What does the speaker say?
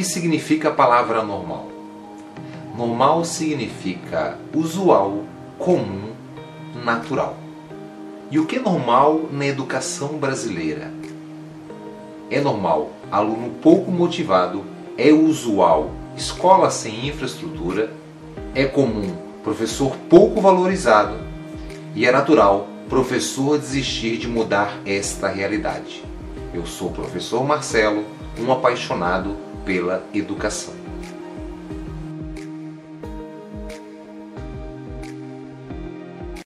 que significa a palavra normal? Normal significa usual, comum, natural. E o que é normal na educação brasileira? É normal aluno pouco motivado, é usual escola sem infraestrutura, é comum professor pouco valorizado e é natural professor desistir de mudar esta realidade. Eu sou o professor Marcelo, um apaixonado pela educação.